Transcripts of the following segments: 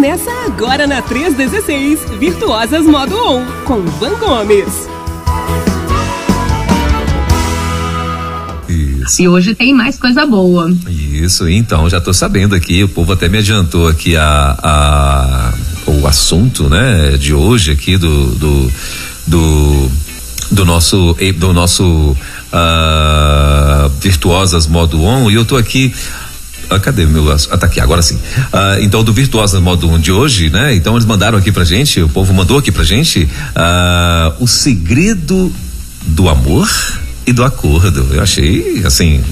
Começa agora na 316, Virtuosas Modo On, com Van Gomes. Isso. E hoje tem mais coisa boa. Isso, então, já tô sabendo aqui, o povo até me adiantou aqui a, a o assunto, né, de hoje aqui do do, do, do nosso do nosso uh, virtuosas modo on e eu tô aqui ah, cadê meu ah, tá aqui agora sim. Ah, então do virtuosas modo on de hoje né? Então eles mandaram aqui pra gente o povo mandou aqui pra gente ah, o segredo do amor e do acordo. Eu achei, assim,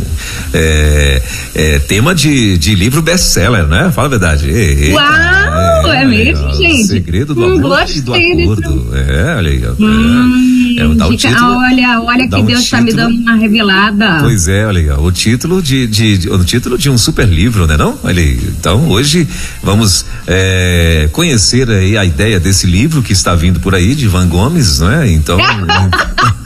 é, é, tema de, de livro best-seller, né? Fala a verdade. Eita, Uau, é, é mesmo, gente? Segredo do hum, amor e do acordo. Desse... É, olha aí. Hum, é, o título, olha, olha que um Deus está me dando uma revelada. Pois é, olha aí, o título de, de, de, o título de um super livro, né não? Olha aí, então hoje vamos é, conhecer aí a ideia desse livro que está vindo por aí de Van Gomes, né? Então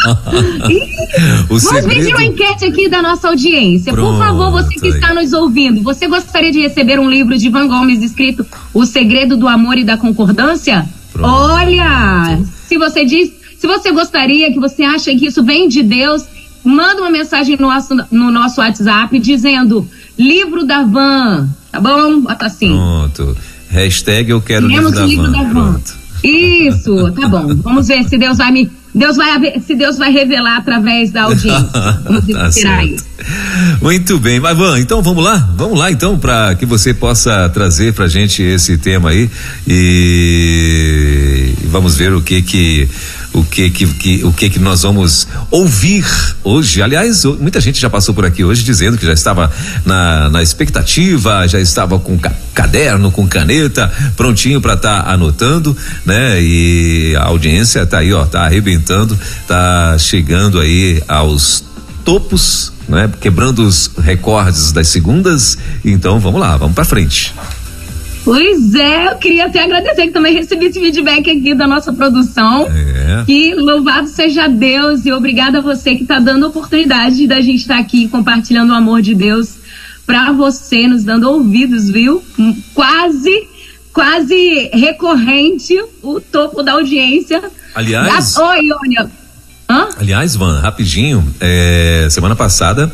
o Vamos segredo... pedir uma enquete aqui da nossa audiência. Pronto, Por favor, você que aí. está nos ouvindo, você gostaria de receber um livro de Van Gomes escrito O Segredo do Amor e da Concordância? Pronto. Olha, se você diz, se você gostaria, que você acha que isso vem de Deus, manda uma mensagem no nosso, no nosso WhatsApp dizendo livro da Van, tá bom? Bota assim. Pronto. Hashtag eu quero livro da, livro van. da Van. Pronto. Isso, tá bom. Vamos ver se Deus vai me Deus vai, se Deus vai revelar através da audiência. Vamos tá isso. Muito bem, mas Van, então vamos lá, vamos lá então para que você possa trazer pra gente esse tema aí e vamos ver o que que o que que, que, o que que nós vamos ouvir hoje. Aliás, muita gente já passou por aqui hoje dizendo que já estava na, na expectativa, já estava com ca caderno, com caneta, prontinho para estar tá anotando, né? E a audiência tá aí, ó, tá arrebentando, tá chegando aí aos topos, né? Quebrando os recordes das segundas. Então, vamos lá, vamos para frente. Pois é, eu queria até agradecer que também recebi esse feedback aqui da nossa produção. É. Que louvado seja Deus e obrigada a você que está dando a oportunidade da gente estar tá aqui compartilhando o amor de Deus para você, nos dando ouvidos, viu? Quase, quase recorrente o topo da audiência. Aliás. Oi, olha. Hã? Aliás, Van, rapidinho, é, semana passada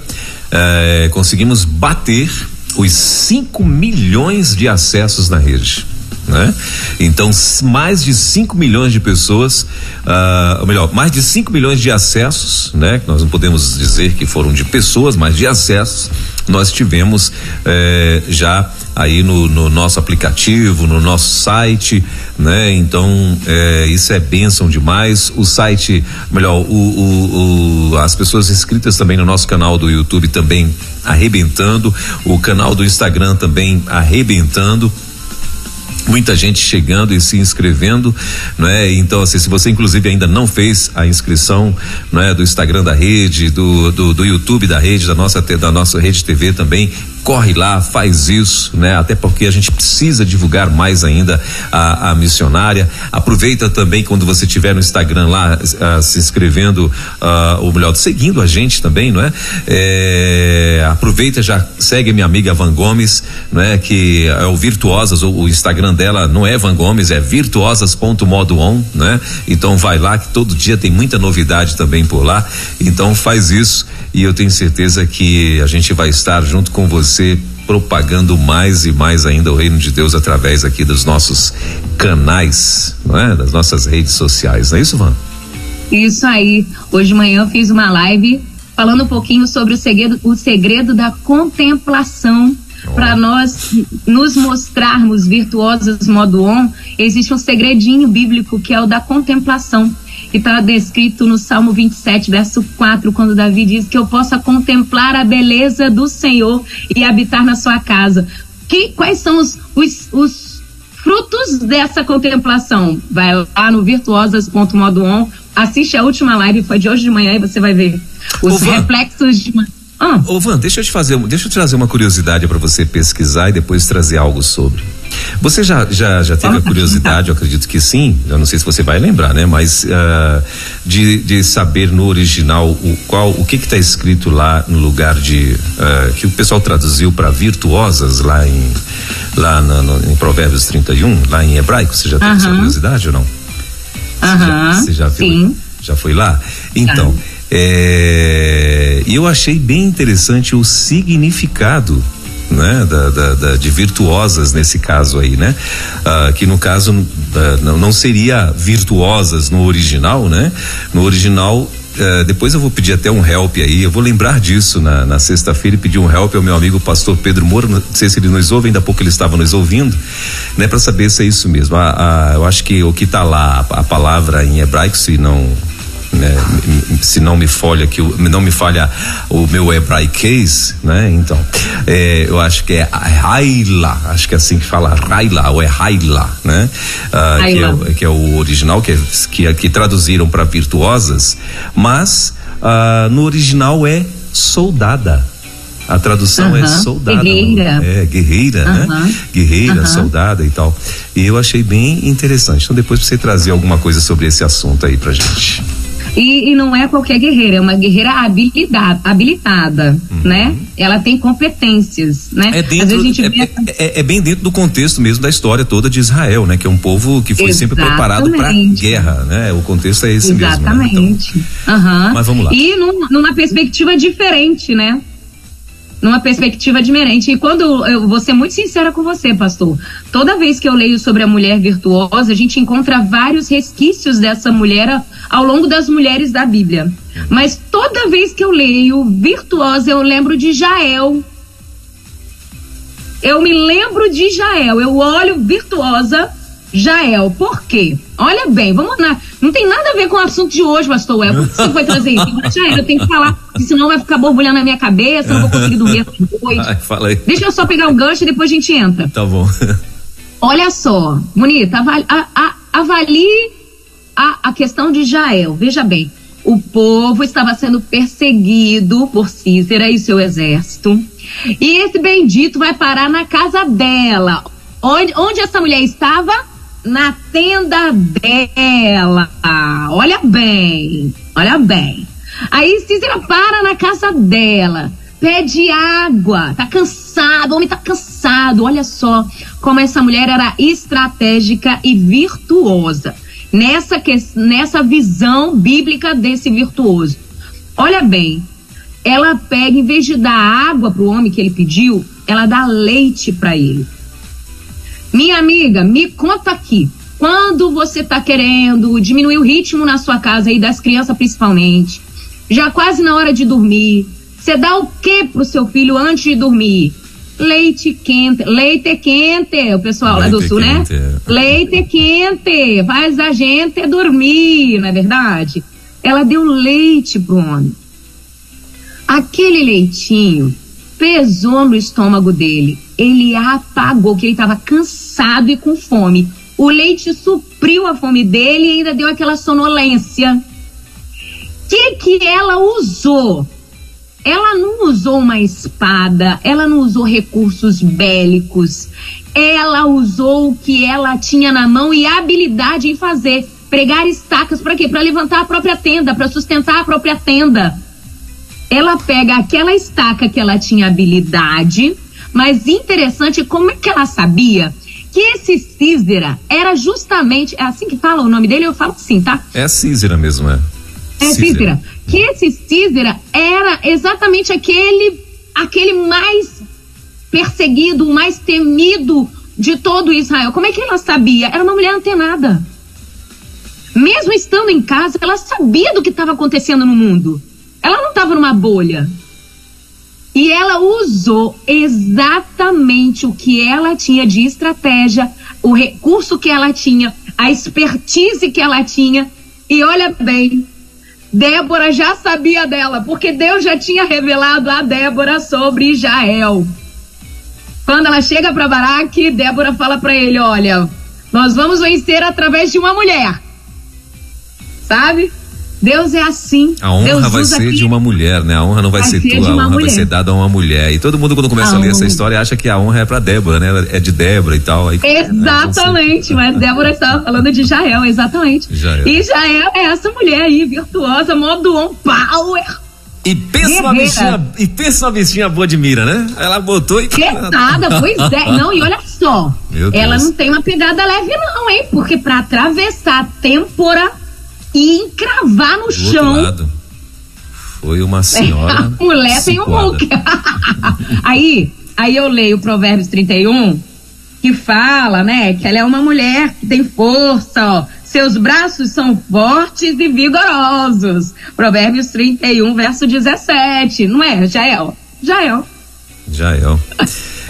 é, conseguimos bater os 5 milhões de acessos na rede. Né? Então, mais de 5 milhões de pessoas, uh, ou melhor, mais de 5 milhões de acessos, né? Nós não podemos dizer que foram de pessoas, mas de acessos, nós tivemos eh, já aí no, no, nosso aplicativo, no nosso site, né? Então é, isso é bênção demais. O site, melhor, o, o, o, as pessoas inscritas também no nosso canal do YouTube também arrebentando, o canal do Instagram também arrebentando muita gente chegando e se inscrevendo, não é? Então, assim, se você inclusive ainda não fez a inscrição, não é, do Instagram da rede, do, do, do YouTube da rede, da nossa da nossa rede TV também, corre lá, faz isso, né? Até porque a gente precisa divulgar mais ainda a, a missionária. Aproveita também quando você estiver no Instagram lá uh, se inscrevendo, uh, ou melhor, seguindo a gente também, não é? é? Aproveita já segue minha amiga Van Gomes, não é? Que é o Virtuosas, o, o Instagram dela não é Van Gomes, é virtuosas.modoon, né? Então vai lá que todo dia tem muita novidade também por lá. Então faz isso e eu tenho certeza que a gente vai estar junto com você propagando mais e mais ainda o reino de Deus através aqui dos nossos canais, não é? Das nossas redes sociais, não é isso, Van? Isso aí. Hoje de manhã eu fiz uma live falando um pouquinho sobre o segredo, o segredo da contemplação. Oh. Para nós nos mostrarmos virtuosos modo on, existe um segredinho bíblico que é o da contemplação que está descrito no Salmo 27, verso 4, quando Davi diz que eu possa contemplar a beleza do Senhor e habitar na sua casa. Que, quais são os, os, os frutos dessa contemplação? Vai lá no virtuosas.modoon, assiste a última live, foi de hoje de manhã, e você vai ver os Ô, reflexos de. Ah. Ô Van, deixa eu te fazer, deixa eu te trazer uma curiosidade para você pesquisar e depois trazer algo sobre. Você já, já, já teve a curiosidade, eu acredito que sim, eu não sei se você vai lembrar, né? Mas uh, de, de saber no original o qual o que está escrito lá no lugar de uh, que o pessoal traduziu para virtuosas lá em lá no, no, em Provérbios 31, lá em hebraico, você já teve essa curiosidade ou não? Aham. Você já, você já sim. Viu, já foi lá? Então, é, eu achei bem interessante o significado né, da, da, da, de virtuosas nesse caso aí, né? Ah, que no caso não, não seria virtuosas no original, né? No original Uh, depois eu vou pedir até um help aí, eu vou lembrar disso na, na sexta-feira e pedir um help ao meu amigo pastor Pedro Moura, não sei se ele nos ouve, ainda há pouco ele estava nos ouvindo, né, para saber se é isso mesmo. Ah, ah, eu acho que o que está lá, a, a, palavra em hebraico, se não se não me falha que não me falha o meu hebraiquês, né? Então, é, eu acho que é Raila, acho que é assim que fala Raila ou é Raila, né? Ah, que, é, que, é, o original que é, que, que traduziram para virtuosas, mas ah, no original é soldada. A tradução é soldada. Guerreira. É, guerreira, né? Guerreira, soldada e tal. E eu achei bem interessante. Então depois você trazer alguma coisa sobre esse assunto aí pra gente. E, e, não é qualquer guerreira, é uma guerreira habilidade, habilitada, uhum. né? Ela tem competências, né? É, dentro, é, vê... é, é, bem dentro do contexto mesmo da história toda de Israel, né? Que é um povo que foi Exatamente. sempre preparado para guerra, né? O contexto é esse Exatamente. mesmo. Exatamente. Né? Então, uhum. Mas vamos lá. E num, numa perspectiva diferente, né? Numa perspectiva diferente. E quando eu vou ser muito sincera com você, pastor, toda vez que eu leio sobre a mulher virtuosa, a gente encontra vários resquícios dessa mulher ao longo das mulheres da Bíblia. Mas toda vez que eu leio virtuosa, eu lembro de Jael. Eu me lembro de Jael. Eu olho virtuosa Jael, por quê? Olha bem, vamos lá. Não tem nada a ver com o assunto de hoje, pastor Well. Por que você foi trazer isso? Jael, eu tenho que falar, porque senão vai ficar borbulhando na minha cabeça, não vou conseguir dormir depois. Ai, fala aí. Deixa eu só pegar o gancho e depois a gente entra. Tá bom. Olha só, bonita, avali, a, a, avalie a, a questão de Jael. Veja bem, o povo estava sendo perseguido por Cícera e seu exército. E esse bendito vai parar na casa dela. Onde, onde essa mulher estava? Na tenda dela. Olha bem, olha bem. Aí Cícera para na casa dela, pede água, tá cansado, o homem tá cansado. Olha só como essa mulher era estratégica e virtuosa nessa, nessa visão bíblica desse virtuoso. Olha bem, ela pega, em vez de dar água para o homem que ele pediu, ela dá leite para ele. Minha amiga, me conta aqui. Quando você está querendo diminuir o ritmo na sua casa e das crianças principalmente, já quase na hora de dormir, você dá o que pro seu filho antes de dormir? Leite quente, leite quente, o pessoal leite lá do sul, né? quente. né? Leite quente, faz a gente dormir, não é verdade? Ela deu leite pro homem. Aquele leitinho pesou no estômago dele. Ele apagou, que ele estava cansado e com fome. O leite supriu a fome dele e ainda deu aquela sonolência. O que, que ela usou? Ela não usou uma espada, ela não usou recursos bélicos. Ela usou o que ela tinha na mão e habilidade em fazer. Pregar estacas para quê? Para levantar a própria tenda, para sustentar a própria tenda ela pega aquela estaca que ela tinha habilidade, mas interessante como é que ela sabia que esse Císera era justamente, é assim que fala o nome dele, eu falo assim, tá? É Císera mesmo, é. É Císera. Que esse Císera era exatamente aquele, aquele mais perseguido, mais temido de todo Israel. Como é que ela sabia? Era uma mulher antenada. Mesmo estando em casa, ela sabia do que estava acontecendo no mundo. Ela não estava numa bolha. E ela usou exatamente o que ela tinha de estratégia, o recurso que ela tinha, a expertise que ela tinha. E olha bem, Débora já sabia dela, porque Deus já tinha revelado a Débora sobre Israel. Quando ela chega para Baraque, Débora fala para ele: Olha, nós vamos vencer através de uma mulher. Sabe? Deus é assim. A honra Deus vai ser de uma mulher, né? A honra não vai, Vai ser ser tua, a honra vai mulher. ser dada a uma mulher. E todo mundo, quando começa a, A ler essa história, acha que a honra é pra Débora, né? É de Débora e tal. Aí, Exatamente, mas Débora estava falando de Jael, exatamente. Jael. E Jael é essa mulher aí, virtuosa, modo on power. E pensa uma bichinha, e pensa uma bichinha boa de mira, né? Ela botou e. Pesada, pois é. Não, e olha só. Meu ela Deus. não tem uma pegada leve, não, hein? Porque pra atravessar a têmpora e encravar no chão. lado. Foi uma senhora. A mulher tem um look. aí, aí eu leio Provérbios 31, que fala, né, que ela é uma mulher que tem força, ó. Seus braços são fortes e vigorosos. Provérbios 31, verso 17. Não é, Jael? Jael. Jael.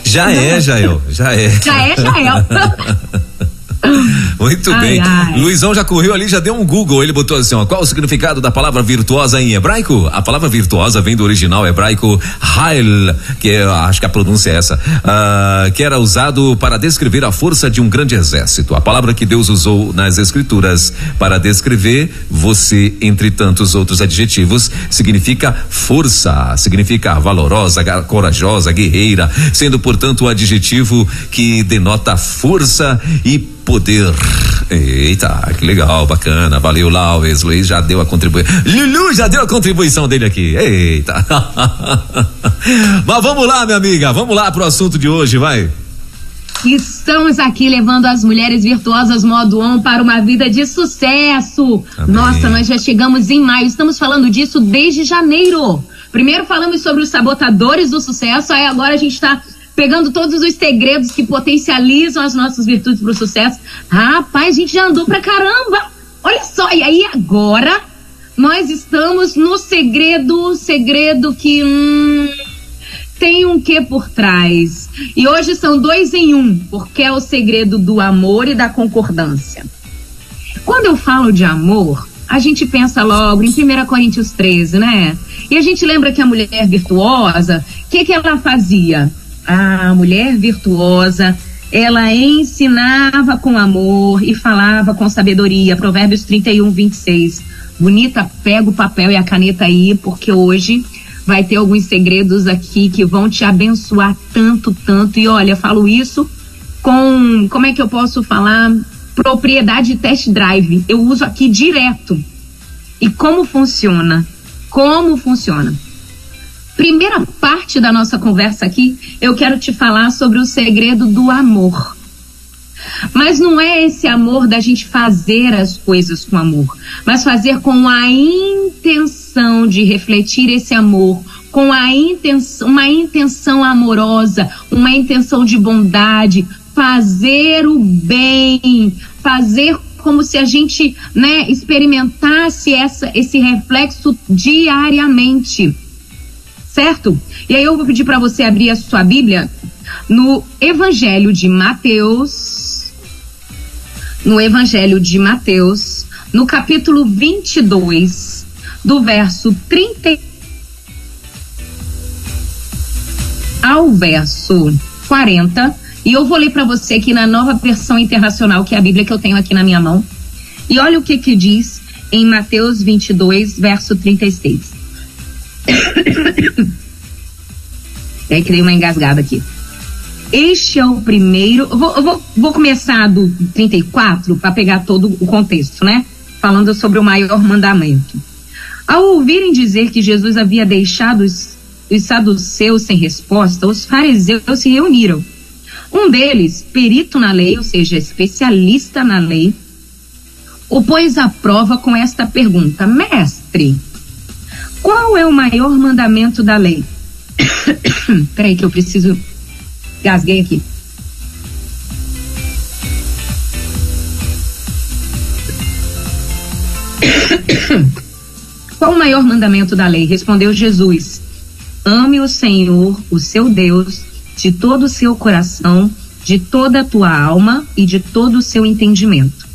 Já é, Jael. Já é. Já é, Jael. Muito Ai, bem. ai. Luizão já correu ali, já deu um Google. Ele botou assim: ó, qual o significado da palavra virtuosa em hebraico? A palavra virtuosa vem do original hebraico Hail, que é, acho que a pronúncia é essa, ah, que era usado para descrever a força de um grande exército. A palavra que Deus usou nas escrituras para descrever você, entre tantos outros adjetivos, significa força, significa valorosa, corajosa, guerreira, sendo portanto o adjetivo que denota força e poder. Eita, que legal, bacana. Valeu, Laues. Luiz já deu a contribuição. Lulu já deu a contribuição dele aqui. Eita. Mas vamos lá, minha amiga. Vamos lá pro assunto de hoje, vai. Estamos aqui levando as mulheres virtuosas modo on para uma vida de sucesso. Amém. Nossa, nós já chegamos em maio. Estamos falando disso desde janeiro. Primeiro falamos sobre os sabotadores do sucesso, aí agora a gente está pegando todos os segredos que potencializam as nossas virtudes para o sucesso. Rapaz, a gente já andou pra caramba. Olha só, e aí agora nós estamos no segredo, segredo que hum, tem um quê por trás. E hoje são dois em um, porque é o segredo do amor e da concordância. Quando eu falo de amor, a gente pensa logo em 1 Coríntios 13, né? E a gente lembra que a mulher virtuosa, o que, que ela fazia? A mulher virtuosa, ela ensinava com amor e falava com sabedoria. Provérbios 31, 26. Bonita, pega o papel e a caneta aí, porque hoje vai ter alguns segredos aqui que vão te abençoar tanto, tanto. E olha, falo isso com, como é que eu posso falar? Propriedade test drive. Eu uso aqui direto. E como funciona? Como funciona? Primeira parte da nossa conversa aqui, eu quero te falar sobre o segredo do amor. Mas não é esse amor da gente fazer as coisas com amor, mas fazer com a intenção de refletir esse amor, com a intenção, uma intenção amorosa, uma intenção de bondade, fazer o bem, fazer como se a gente, né, experimentasse essa, esse reflexo diariamente. Certo? E aí eu vou pedir para você abrir a sua Bíblia no Evangelho de Mateus, no Evangelho de Mateus, no capítulo 22, do verso 30 ao verso 40, e eu vou ler para você aqui na nova versão internacional, que é a Bíblia que eu tenho aqui na minha mão. E olha o que que diz em Mateus 22, verso 36. É que dei uma engasgada aqui. Este é o primeiro. Eu vou, vou, vou começar do 34 para pegar todo o contexto, né? Falando sobre o maior mandamento. Ao ouvirem dizer que Jesus havia deixado os, os saduceus sem resposta, os fariseus se reuniram. Um deles, perito na lei, ou seja, especialista na lei, o pôs à prova com esta pergunta: Mestre, qual é o maior mandamento da lei? Peraí, que eu preciso. Gasguei aqui. Qual o maior mandamento da lei? Respondeu Jesus: Ame o Senhor, o seu Deus, de todo o seu coração, de toda a tua alma e de todo o seu entendimento.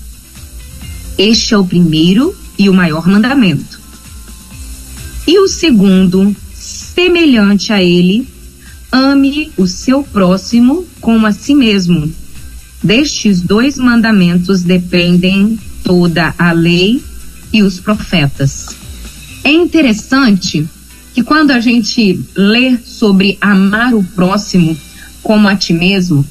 Este é o primeiro e o maior mandamento. E o segundo, semelhante a ele, ame o seu próximo como a si mesmo. Destes dois mandamentos dependem toda a lei e os profetas. É interessante que quando a gente lê sobre amar o próximo como a ti mesmo,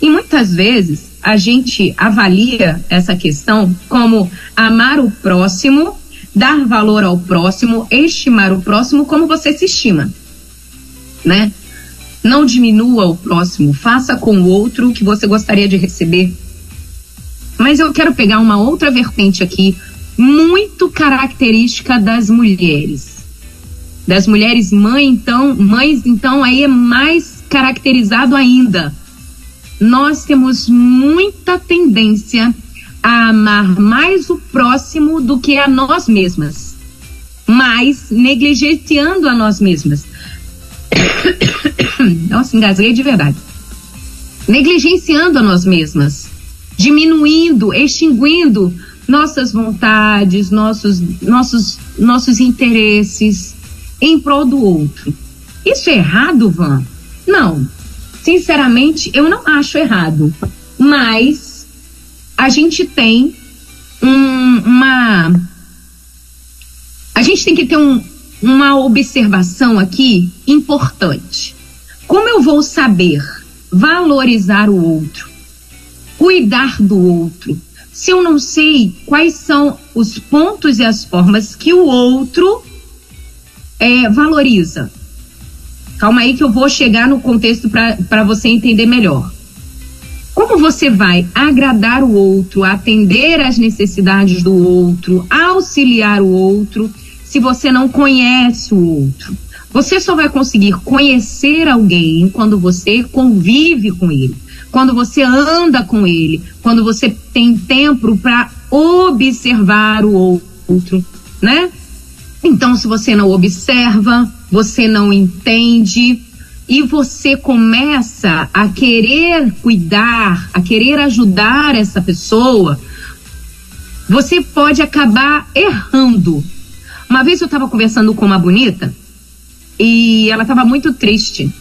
e muitas vezes a gente avalia essa questão como amar o próximo, dar valor ao próximo, estimar o próximo como você se estima, né? Não diminua o próximo, faça com o outro o que você gostaria de receber. Mas eu quero pegar uma outra vertente aqui, muito característica das mulheres. Das mulheres mãe, então, mães, então, aí é mais caracterizado ainda. Nós temos muita tendência a amar mais o próximo do que a nós mesmas, mas negligenciando a nós mesmas. Nossa, engasguei de verdade. Negligenciando a nós mesmas, diminuindo, extinguindo nossas vontades, nossos, nossos, nossos interesses em prol do outro. Isso é errado, Van? Não. Sinceramente, eu não acho errado. Mas a gente tem um, uma. A gente tem que ter um, uma observação aqui importante. Como eu vou saber valorizar o outro, cuidar do outro, se eu não sei quais são os pontos e as formas que o outro é, valoriza? Calma aí que eu vou chegar no contexto para você entender melhor. Como você vai agradar o outro, atender às necessidades do outro, auxiliar o outro, se você não conhece o outro? Você só vai conseguir conhecer alguém quando você convive com ele, quando você anda com ele, quando você tem tempo para observar o outro, né? Então, se você não observa, você não entende e você começa a querer cuidar, a querer ajudar essa pessoa, você pode acabar errando. Uma vez eu estava conversando com uma bonita e ela estava muito triste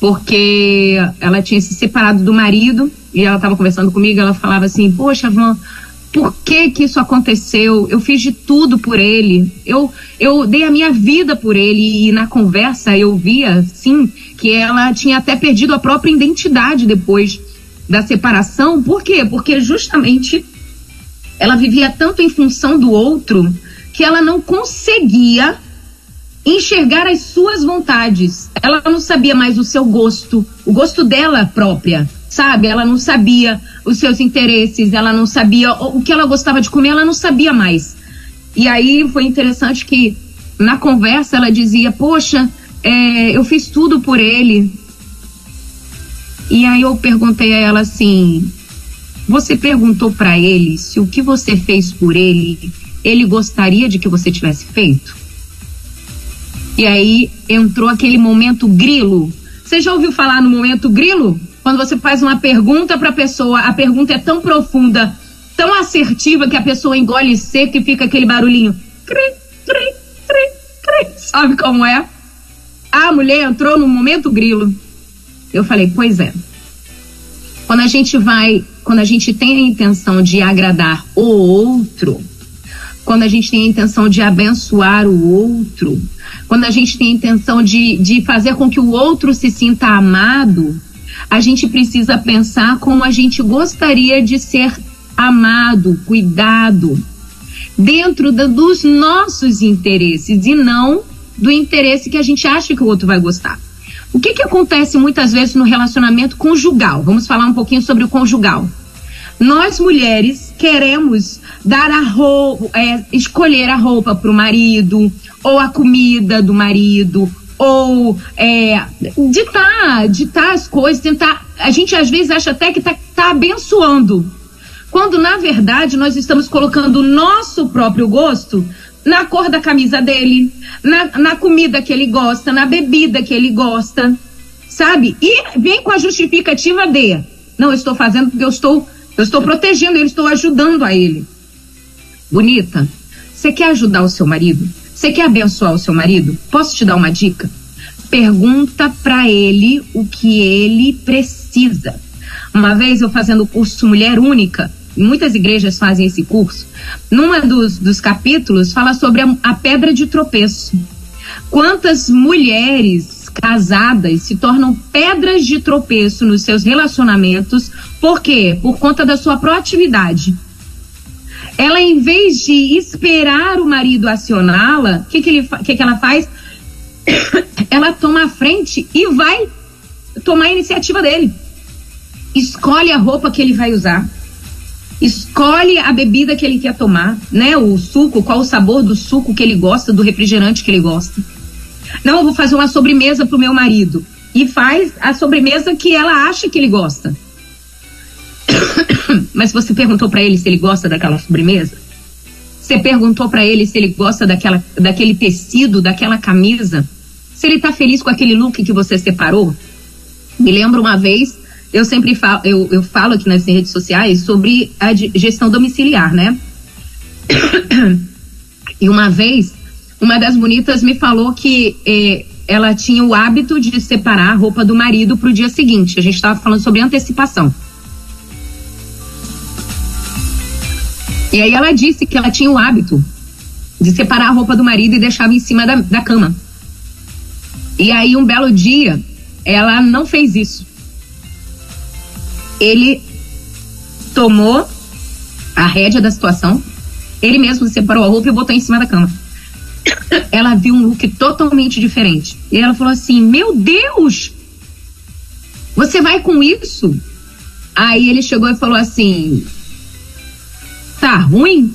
porque ela tinha se separado do marido e ela estava conversando comigo. Ela falava assim: Poxa, Van, por que que isso aconteceu? Eu fiz de tudo por ele. Eu, eu dei a minha vida por ele e na conversa eu via, sim, que ela tinha até perdido a própria identidade depois da separação. Por quê? Porque justamente ela vivia tanto em função do outro que ela não conseguia enxergar as suas vontades. Ela não sabia mais o seu gosto, o gosto dela própria, sabe? Ela não sabia os seus interesses, ela não sabia o que ela gostava de comer, ela não sabia mais. E aí foi interessante que na conversa ela dizia: Poxa, é, eu fiz tudo por ele. E aí eu perguntei a ela assim: Você perguntou para ele se o que você fez por ele, ele gostaria de que você tivesse feito? E aí entrou aquele momento grilo. Você já ouviu falar no momento grilo? Quando você faz uma pergunta para a pessoa, a pergunta é tão profunda, tão assertiva que a pessoa engole seco e fica aquele barulhinho. Cri, cri, cri, cri. Sabe como é? A mulher entrou no momento grilo. Eu falei, pois é. Quando a gente vai, quando a gente tem a intenção de agradar o outro, quando a gente tem a intenção de abençoar o outro, quando a gente tem a intenção de, de fazer com que o outro se sinta amado, a gente precisa pensar como a gente gostaria de ser amado, cuidado, dentro da, dos nossos interesses e não do interesse que a gente acha que o outro vai gostar. O que, que acontece muitas vezes no relacionamento conjugal? Vamos falar um pouquinho sobre o conjugal. Nós mulheres queremos dar a roupa, é, escolher a roupa para o marido, ou a comida do marido, ou é, ditar, ditar as coisas, tentar. A gente às vezes acha até que está tá abençoando, quando na verdade nós estamos colocando o nosso próprio gosto na cor da camisa dele, na, na comida que ele gosta, na bebida que ele gosta, sabe? E vem com a justificativa de, não, eu estou fazendo porque eu estou, eu estou protegendo ele, estou ajudando a ele. Bonita, você quer ajudar o seu marido? Você quer abençoar o seu marido? Posso te dar uma dica? Pergunta para ele o que ele precisa. Uma vez eu fazendo o curso Mulher Única, muitas igrejas fazem esse curso. Numa dos, dos capítulos fala sobre a, a pedra de tropeço. Quantas mulheres casadas se tornam pedras de tropeço nos seus relacionamentos, por quê? Por conta da sua proatividade. Ela, em vez de esperar o marido acioná-la, o que, que, que, que ela faz? ela toma a frente e vai tomar a iniciativa dele. Escolhe a roupa que ele vai usar. Escolhe a bebida que ele quer tomar, né? O suco, qual o sabor do suco que ele gosta, do refrigerante que ele gosta. Não, eu vou fazer uma sobremesa pro meu marido. E faz a sobremesa que ela acha que ele gosta. Mas você perguntou para ele se ele gosta daquela sobremesa? Você perguntou para ele se ele gosta daquela, daquele tecido, daquela camisa? Se ele tá feliz com aquele look que você separou? Me lembro uma vez, eu sempre falo, eu, eu falo aqui nas redes sociais sobre a gestão domiciliar, né? E uma vez, uma das bonitas me falou que eh, ela tinha o hábito de separar a roupa do marido para o dia seguinte. A gente estava falando sobre antecipação. E aí ela disse que ela tinha o hábito de separar a roupa do marido e deixava em cima da, da cama. E aí um belo dia ela não fez isso. Ele tomou a rédea da situação, ele mesmo separou a roupa e botou em cima da cama. Ela viu um look totalmente diferente. E ela falou assim: Meu Deus! Você vai com isso? Aí ele chegou e falou assim: Tá ruim?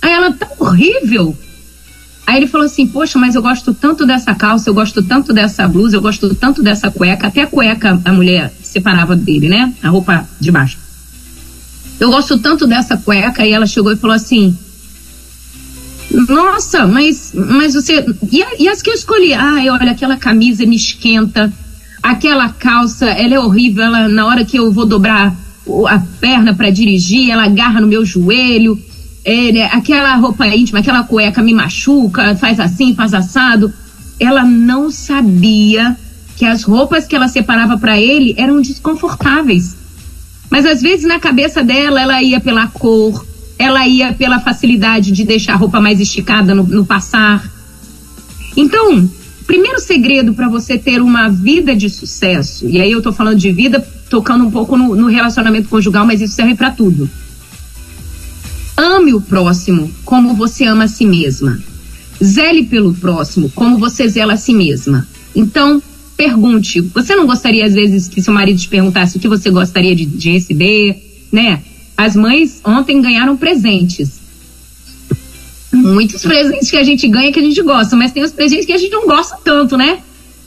Aí ela, tá horrível. Aí ele falou assim: Poxa, mas eu gosto tanto dessa calça, eu gosto tanto dessa blusa, eu gosto tanto dessa cueca. Até a cueca a mulher separava dele, né? A roupa de baixo. Eu gosto tanto dessa cueca. E ela chegou e falou assim: Nossa, mas, mas você. E, e as que eu escolhi? Ai, olha, aquela camisa me esquenta. Aquela calça, ela é horrível. Ela, na hora que eu vou dobrar a perna para dirigir, ela agarra no meu joelho é, né, aquela roupa íntima, aquela cueca me machuca, faz assim, faz assado. Ela não sabia que as roupas que ela separava para ele eram desconfortáveis. Mas às vezes na cabeça dela, ela ia pela cor, ela ia pela facilidade de deixar a roupa mais esticada no, no passar. Então, primeiro segredo para você ter uma vida de sucesso, e aí eu tô falando de vida tocando um pouco no, no relacionamento conjugal, mas isso serve para tudo Ame o próximo como você ama a si mesma. Zele pelo próximo como você zela a si mesma. Então, pergunte. Você não gostaria, às vezes, que seu marido te perguntasse o que você gostaria de, de receber, né? As mães ontem ganharam presentes. Muitos presentes que a gente ganha que a gente gosta, mas tem os presentes que a gente não gosta tanto, né?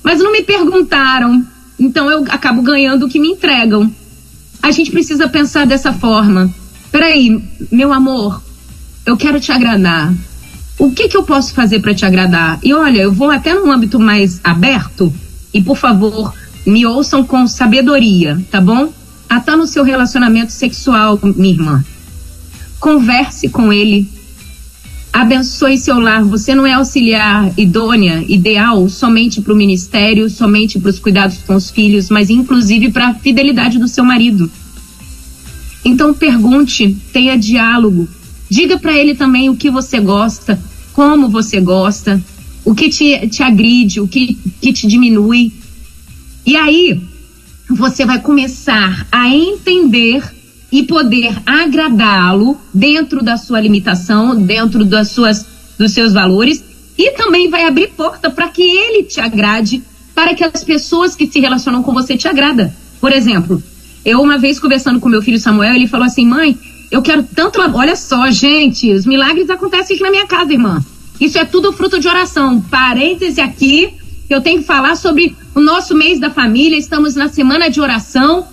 Mas não me perguntaram. Então eu acabo ganhando o que me entregam. A gente precisa pensar dessa forma. Peraí, meu amor, eu quero te agradar. O que, que eu posso fazer para te agradar? E olha, eu vou até num âmbito mais aberto e, por favor, me ouçam com sabedoria, tá bom? Até no seu relacionamento sexual, minha irmã. Converse com ele. Abençoe seu lar. Você não é auxiliar idônea, ideal, somente para o ministério, somente para os cuidados com os filhos, mas inclusive para a fidelidade do seu marido. Então pergunte, tenha diálogo. Diga para ele também o que você gosta, como você gosta, o que te, te agride, o que, que te diminui. E aí você vai começar a entender e poder agradá-lo dentro da sua limitação, dentro das suas, dos seus valores, e também vai abrir porta para que ele te agrade, para que as pessoas que se relacionam com você te agradam. Por exemplo, eu, uma vez conversando com meu filho Samuel, ele falou assim: mãe, eu quero tanto. Olha só, gente, os milagres acontecem aqui na minha casa, irmã. Isso é tudo fruto de oração. Parêntese aqui, eu tenho que falar sobre o nosso mês da família. Estamos na semana de oração.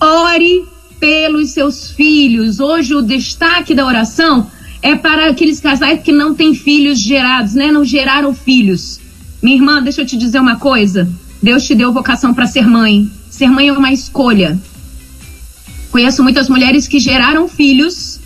Ore pelos seus filhos. Hoje o destaque da oração é para aqueles casais que não têm filhos gerados, né? Não geraram filhos. Minha irmã, deixa eu te dizer uma coisa. Deus te deu vocação para ser mãe. Ser mãe é uma escolha. Conheço muitas mulheres que geraram filhos,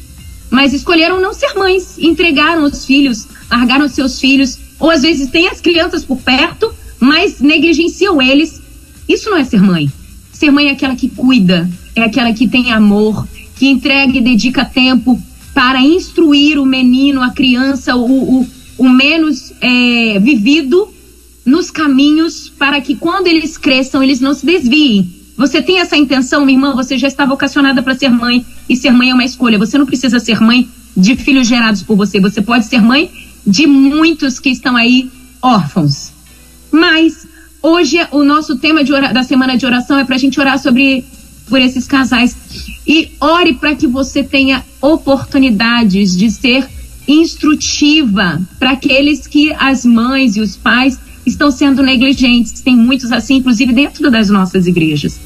mas escolheram não ser mães, entregaram os filhos, largaram seus filhos, ou às vezes têm as crianças por perto, mas negligenciam eles. Isso não é ser mãe. Ser mãe é aquela que cuida, é aquela que tem amor, que entrega e dedica tempo para instruir o menino, a criança, o, o, o menos é, vivido nos caminhos para que quando eles cresçam, eles não se desviem. Você tem essa intenção, minha irmã, você já está vocacionada para ser mãe, e ser mãe é uma escolha. Você não precisa ser mãe de filhos gerados por você, você pode ser mãe de muitos que estão aí órfãos. Mas hoje o nosso tema da semana de oração é para a gente orar sobre por esses casais e ore para que você tenha oportunidades de ser instrutiva para aqueles que as mães e os pais estão sendo negligentes. Tem muitos assim, inclusive dentro das nossas igrejas.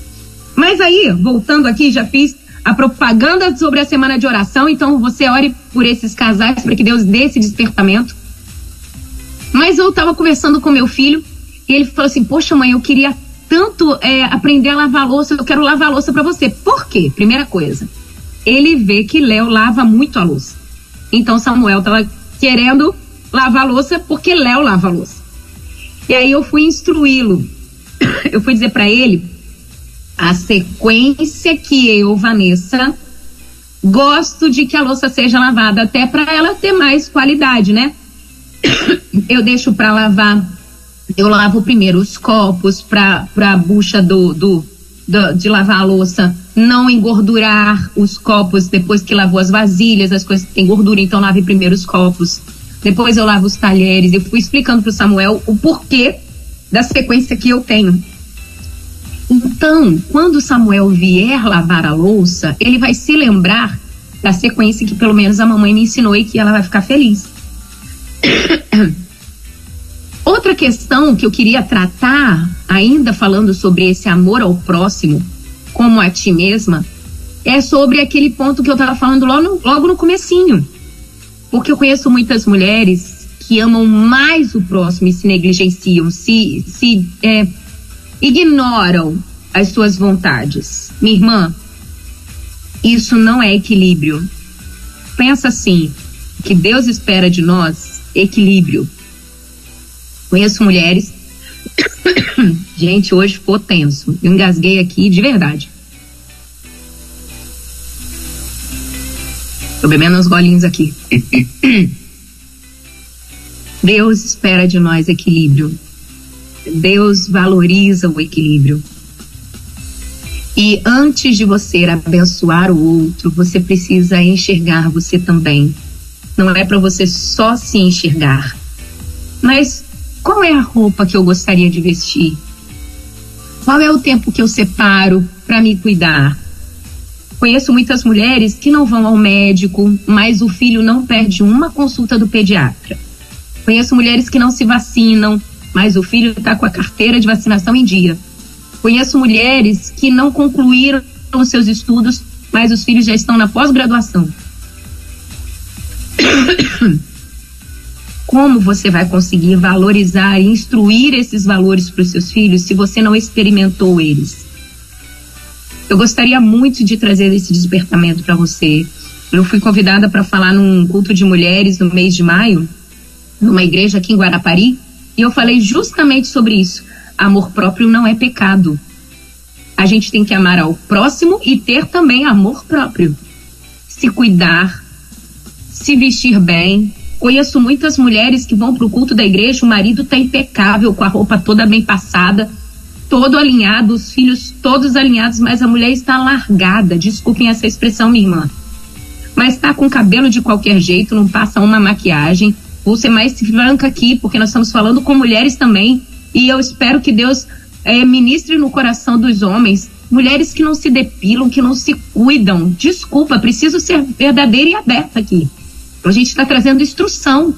Mas aí, voltando aqui, já fiz a propaganda sobre a semana de oração, então você ore por esses casais para que Deus dê esse despertamento. Mas eu estava conversando com meu filho e ele falou assim: Poxa, mãe, eu queria tanto é, aprender a lavar louça, eu quero lavar louça para você. Por quê? Primeira coisa, ele vê que Léo lava muito a louça. Então Samuel estava querendo lavar louça porque Léo lava louça. E aí eu fui instruí-lo. Eu fui dizer para ele a sequência que eu, Vanessa, gosto de que a louça seja lavada, até para ela ter mais qualidade, né? Eu deixo para lavar, eu lavo primeiro os copos para a bucha do, do, do, de lavar a louça não engordurar os copos depois que lavou as vasilhas, as coisas que têm gordura, então lave primeiro os copos. Depois eu lavo os talheres. Eu fui explicando para o Samuel o porquê da sequência que eu tenho. Então, quando Samuel vier lavar a louça, ele vai se lembrar da sequência que pelo menos a mamãe me ensinou e que ela vai ficar feliz. Outra questão que eu queria tratar, ainda falando sobre esse amor ao próximo, como a ti mesma, é sobre aquele ponto que eu estava falando logo no, logo no comecinho. Porque eu conheço muitas mulheres que amam mais o próximo e se negligenciam, se, se é, ignoram as suas vontades. Minha irmã, isso não é equilíbrio. Pensa assim, que Deus espera de nós equilíbrio. Conheço mulheres. Gente, hoje ficou tenso. Eu engasguei aqui de verdade. Tô bebendo uns golinhos aqui. Deus espera de nós equilíbrio. Deus valoriza o equilíbrio. E antes de você abençoar o outro, você precisa enxergar você também. Não é para você só se enxergar. Mas qual é a roupa que eu gostaria de vestir? Qual é o tempo que eu separo para me cuidar? Conheço muitas mulheres que não vão ao médico, mas o filho não perde uma consulta do pediatra. Conheço mulheres que não se vacinam, mas o filho está com a carteira de vacinação em dia. Conheço mulheres que não concluíram os seus estudos, mas os filhos já estão na pós-graduação. Como você vai conseguir valorizar e instruir esses valores para os seus filhos se você não experimentou eles? Eu gostaria muito de trazer esse despertamento para você. Eu fui convidada para falar num culto de mulheres no mês de maio, numa igreja aqui em Guarapari, e eu falei justamente sobre isso. Amor próprio não é pecado. A gente tem que amar ao próximo e ter também amor próprio. Se cuidar, se vestir bem. Conheço muitas mulheres que vão para o culto da igreja, o marido está impecável, com a roupa toda bem passada, todo alinhado, os filhos todos alinhados, mas a mulher está largada. Desculpem essa expressão, minha irmã. Mas está com cabelo de qualquer jeito, não passa uma maquiagem. Vou ser mais franca aqui, porque nós estamos falando com mulheres também. E eu espero que Deus é, ministre no coração dos homens. Mulheres que não se depilam, que não se cuidam. Desculpa, preciso ser verdadeira e aberta aqui. A gente está trazendo instrução.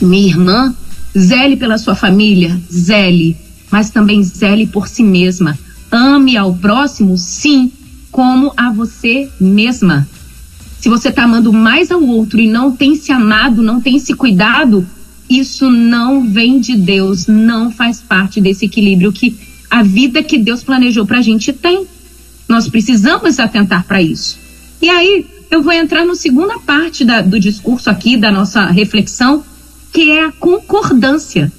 Minha irmã, zele pela sua família, zele mas também zele por si mesma. Ame ao próximo, sim, como a você mesma. Se você está amando mais ao outro e não tem se amado, não tem se cuidado, isso não vem de Deus, não faz parte desse equilíbrio que a vida que Deus planejou para a gente tem. Nós precisamos atentar para isso. E aí, eu vou entrar na segunda parte da, do discurso aqui, da nossa reflexão, que é a concordância.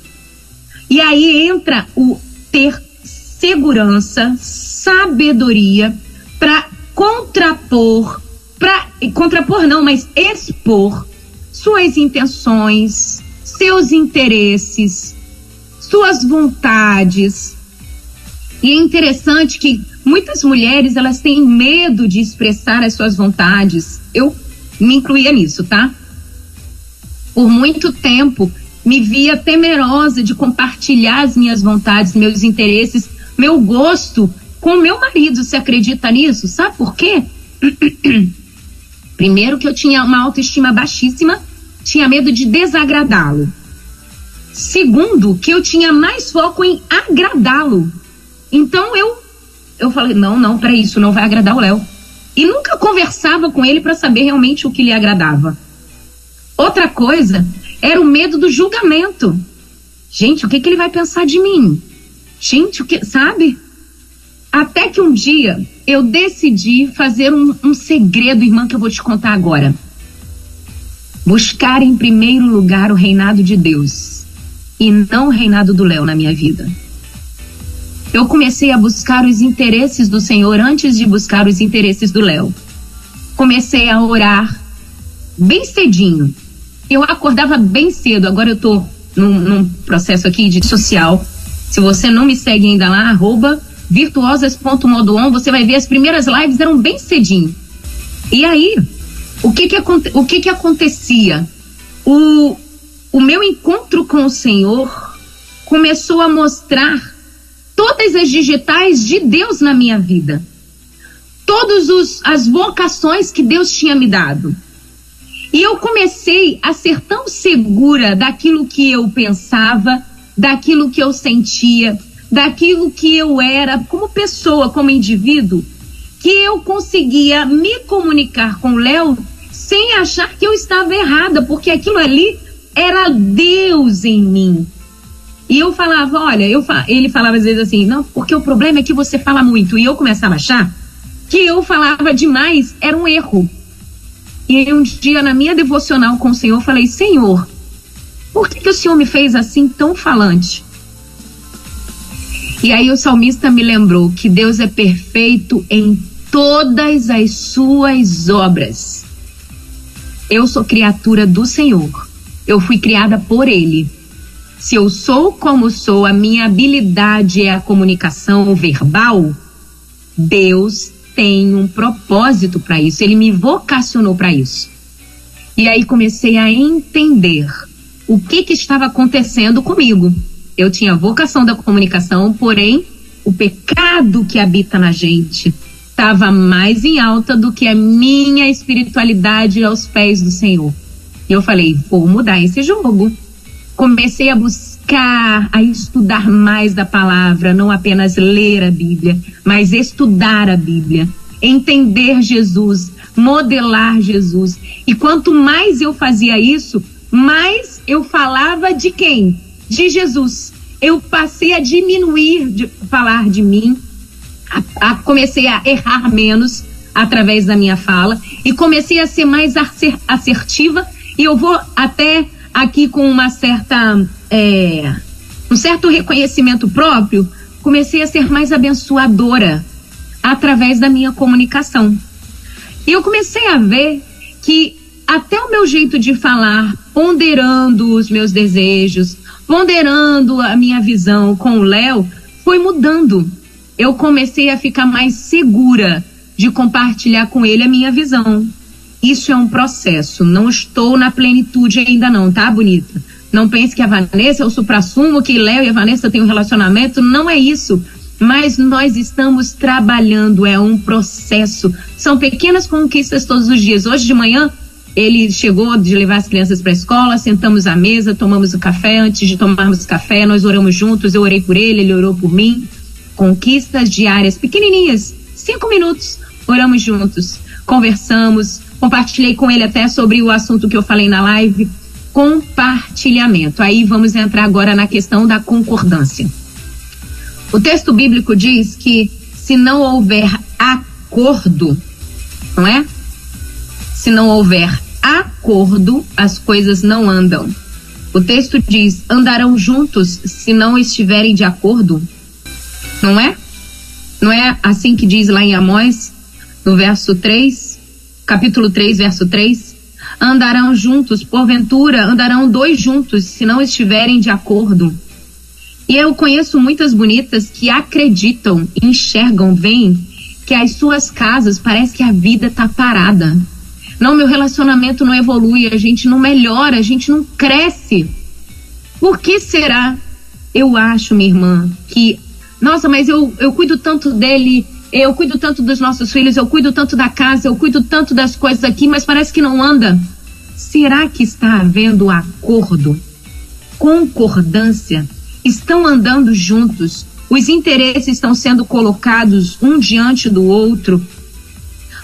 E aí entra o ter segurança, sabedoria para contrapor, para contrapor não, mas expor suas intenções, seus interesses, suas vontades. E é interessante que muitas mulheres elas têm medo de expressar as suas vontades. Eu me incluía nisso, tá? Por muito tempo me via temerosa de compartilhar as minhas vontades, meus interesses, meu gosto com meu marido. Você acredita nisso? Sabe por quê? Primeiro que eu tinha uma autoestima baixíssima, tinha medo de desagradá-lo. Segundo, que eu tinha mais foco em agradá-lo. Então eu eu falei: "Não, não, para isso não vai agradar o Léo". E nunca conversava com ele para saber realmente o que lhe agradava. Outra coisa era o medo do julgamento. Gente, o que, que ele vai pensar de mim? Gente, o que, sabe? Até que um dia eu decidi fazer um, um segredo, irmã, que eu vou te contar agora. Buscar em primeiro lugar o reinado de Deus e não o reinado do Léo na minha vida. Eu comecei a buscar os interesses do Senhor antes de buscar os interesses do Léo. Comecei a orar bem cedinho. Eu acordava bem cedo, agora eu tô num, num processo aqui de social. Se você não me segue ainda lá, arroba virtuosas.modoon, você vai ver as primeiras lives eram bem cedinho. E aí, o que que, o que, que acontecia? O, o meu encontro com o Senhor começou a mostrar todas as digitais de Deus na minha vida. Todas as vocações que Deus tinha me dado. E eu comecei a ser tão segura daquilo que eu pensava, daquilo que eu sentia, daquilo que eu era como pessoa, como indivíduo, que eu conseguia me comunicar com o Léo sem achar que eu estava errada, porque aquilo ali era Deus em mim. E eu falava, olha, eu fa ele falava às vezes assim, não, porque o problema é que você fala muito. E eu começava a achar que eu falava demais, era um erro. E aí um dia na minha devocional com o Senhor, eu falei, Senhor, por que, que o Senhor me fez assim tão falante? E aí o salmista me lembrou que Deus é perfeito em todas as suas obras. Eu sou criatura do Senhor. Eu fui criada por Ele. Se eu sou como sou, a minha habilidade é a comunicação verbal. Deus tem um propósito para isso. Ele me vocacionou para isso. E aí comecei a entender o que, que estava acontecendo comigo eu tinha vocação da comunicação, porém o pecado que habita na gente estava mais em alta do que a minha espiritualidade aos pés do Senhor. E eu falei, vou mudar esse jogo. Comecei a buscar, a estudar mais da palavra, não apenas ler a Bíblia, mas estudar a Bíblia, entender Jesus, modelar Jesus. E quanto mais eu fazia isso, mais eu falava de quem? de Jesus. Eu passei a diminuir de falar de mim, a, a, comecei a errar menos através da minha fala e comecei a ser mais assertiva e eu vou até aqui com uma certa é, um certo reconhecimento próprio comecei a ser mais abençoadora através da minha comunicação e eu comecei a ver que até o meu jeito de falar ponderando os meus desejos ponderando a minha visão com o Léo, foi mudando. Eu comecei a ficar mais segura de compartilhar com ele a minha visão. Isso é um processo. Não estou na plenitude ainda não, tá, bonita? Não pense que a Vanessa é o supra-sumo, que Léo e a Vanessa têm um relacionamento. Não é isso. Mas nós estamos trabalhando, é um processo. São pequenas conquistas todos os dias. Hoje de manhã ele chegou de levar as crianças para a escola, sentamos à mesa, tomamos o café. Antes de tomarmos o café, nós oramos juntos. Eu orei por ele, ele orou por mim. Conquistas diárias, pequenininhas, cinco minutos. Oramos juntos, conversamos. Compartilhei com ele até sobre o assunto que eu falei na live. Compartilhamento. Aí vamos entrar agora na questão da concordância. O texto bíblico diz que se não houver acordo, não é? Se não houver acordo, as coisas não andam. O texto diz: andarão juntos se não estiverem de acordo. Não é? Não é assim que diz lá em Amós? no verso 3, capítulo 3, verso 3, andarão juntos, porventura andarão dois juntos, se não estiverem de acordo. E eu conheço muitas bonitas que acreditam, enxergam, veem que as suas casas parece que a vida está parada. Não, meu relacionamento não evolui, a gente não melhora, a gente não cresce. Por que será? Eu acho, minha irmã, que, nossa, mas eu, eu cuido tanto dele, eu cuido tanto dos nossos filhos, eu cuido tanto da casa, eu cuido tanto das coisas aqui, mas parece que não anda. Será que está havendo acordo? Concordância? Estão andando juntos? Os interesses estão sendo colocados um diante do outro?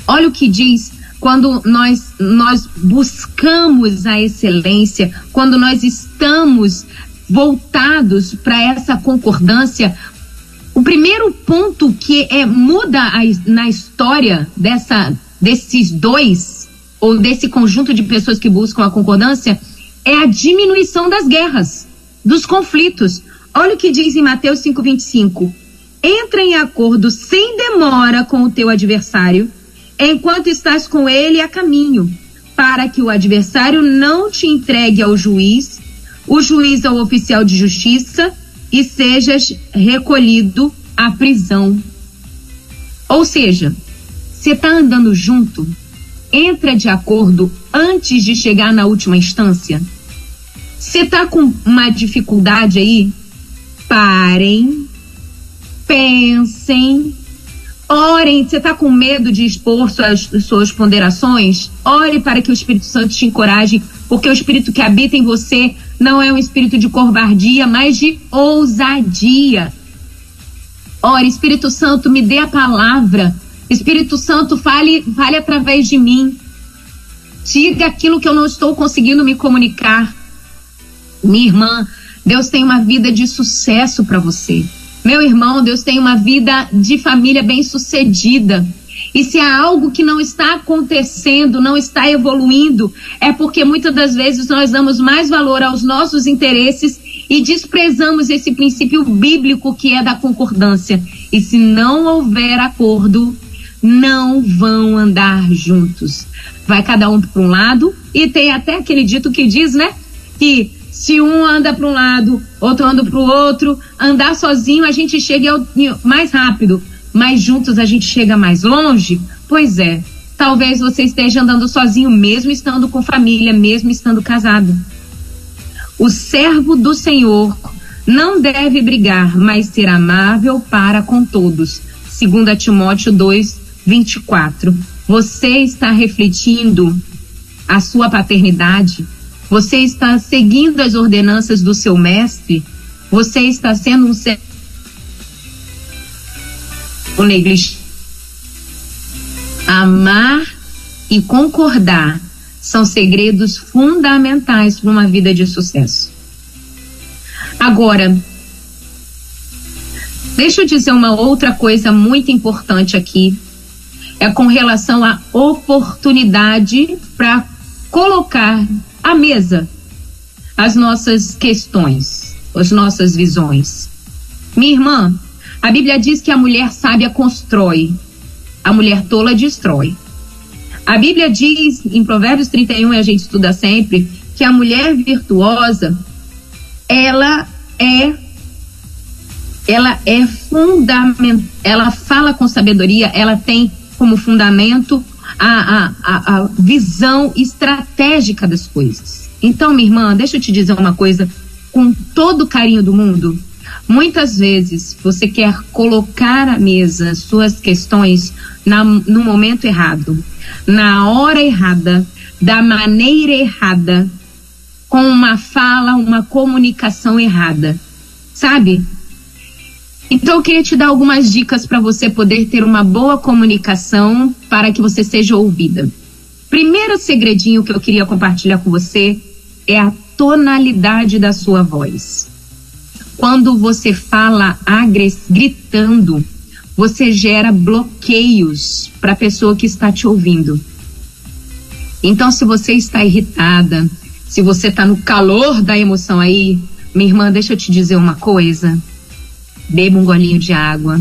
Olha o que diz quando nós, nós buscamos a excelência, quando nós estamos voltados para essa concordância, o primeiro ponto que é muda a, na história dessa, desses dois, ou desse conjunto de pessoas que buscam a concordância, é a diminuição das guerras, dos conflitos. Olha o que diz em Mateus 5,25. Entra em acordo sem demora com o teu adversário, enquanto estás com ele a caminho, para que o adversário não te entregue ao juiz, o juiz ao oficial de justiça e sejas recolhido à prisão. Ou seja, você está andando junto, entra de acordo antes de chegar na última instância. Você está com uma dificuldade aí? Parem, pensem, orem. Você está com medo de expor suas, suas ponderações? Ore para que o Espírito Santo te encoraje, porque o Espírito que habita em você não é um espírito de covardia, mas de ousadia. Ora, Espírito Santo, me dê a palavra. Espírito Santo, fale, fale através de mim. Diga aquilo que eu não estou conseguindo me comunicar. Minha irmã, Deus tem uma vida de sucesso para você. Meu irmão, Deus tem uma vida de família bem-sucedida. E se há algo que não está acontecendo, não está evoluindo, é porque muitas das vezes nós damos mais valor aos nossos interesses e desprezamos esse princípio bíblico que é da concordância. E se não houver acordo, não vão andar juntos. Vai cada um para um lado e tem até aquele dito que diz, né, que se um anda para um lado, outro anda para o outro, andar sozinho a gente chega mais rápido mas juntos a gente chega mais longe? Pois é. Talvez você esteja andando sozinho, mesmo estando com família, mesmo estando casado. O servo do Senhor não deve brigar, mas ser amável para com todos. 2 Timóteo 2, 24. Você está refletindo a sua paternidade? Você está seguindo as ordenanças do seu mestre? Você está sendo um servo o negligente. Amar e concordar são segredos fundamentais para uma vida de sucesso. Agora, deixa eu dizer uma outra coisa muito importante aqui. É com relação à oportunidade para colocar à mesa as nossas questões, as nossas visões. Minha irmã, a Bíblia diz que a mulher sábia constrói, a mulher tola destrói. A Bíblia diz em Provérbios 31, e a gente estuda sempre, que a mulher virtuosa, ela é ela é fundamental, ela fala com sabedoria, ela tem como fundamento a, a, a visão estratégica das coisas. Então, minha irmã, deixa eu te dizer uma coisa com todo o carinho do mundo. Muitas vezes você quer colocar à mesa suas questões na, no momento errado, na hora errada, da maneira errada, com uma fala, uma comunicação errada. Sabe? Então eu queria te dar algumas dicas para você poder ter uma boa comunicação para que você seja ouvida. Primeiro segredinho que eu queria compartilhar com você é a tonalidade da sua voz. Quando você fala gritando, você gera bloqueios para a pessoa que está te ouvindo. Então, se você está irritada, se você está no calor da emoção aí, minha irmã, deixa eu te dizer uma coisa. Beba um golinho de água.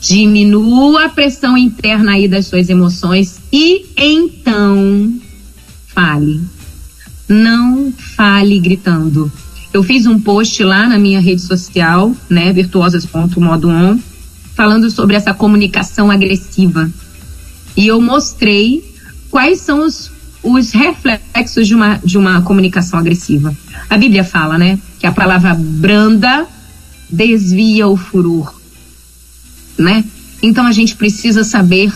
Diminua a pressão interna aí das suas emoções e então fale. Não fale gritando. Eu fiz um post lá na minha rede social, né, virtuosas.modo falando sobre essa comunicação agressiva. E eu mostrei quais são os, os reflexos de uma, de uma comunicação agressiva. A Bíblia fala, né, que a palavra branda desvia o furor né? Então a gente precisa saber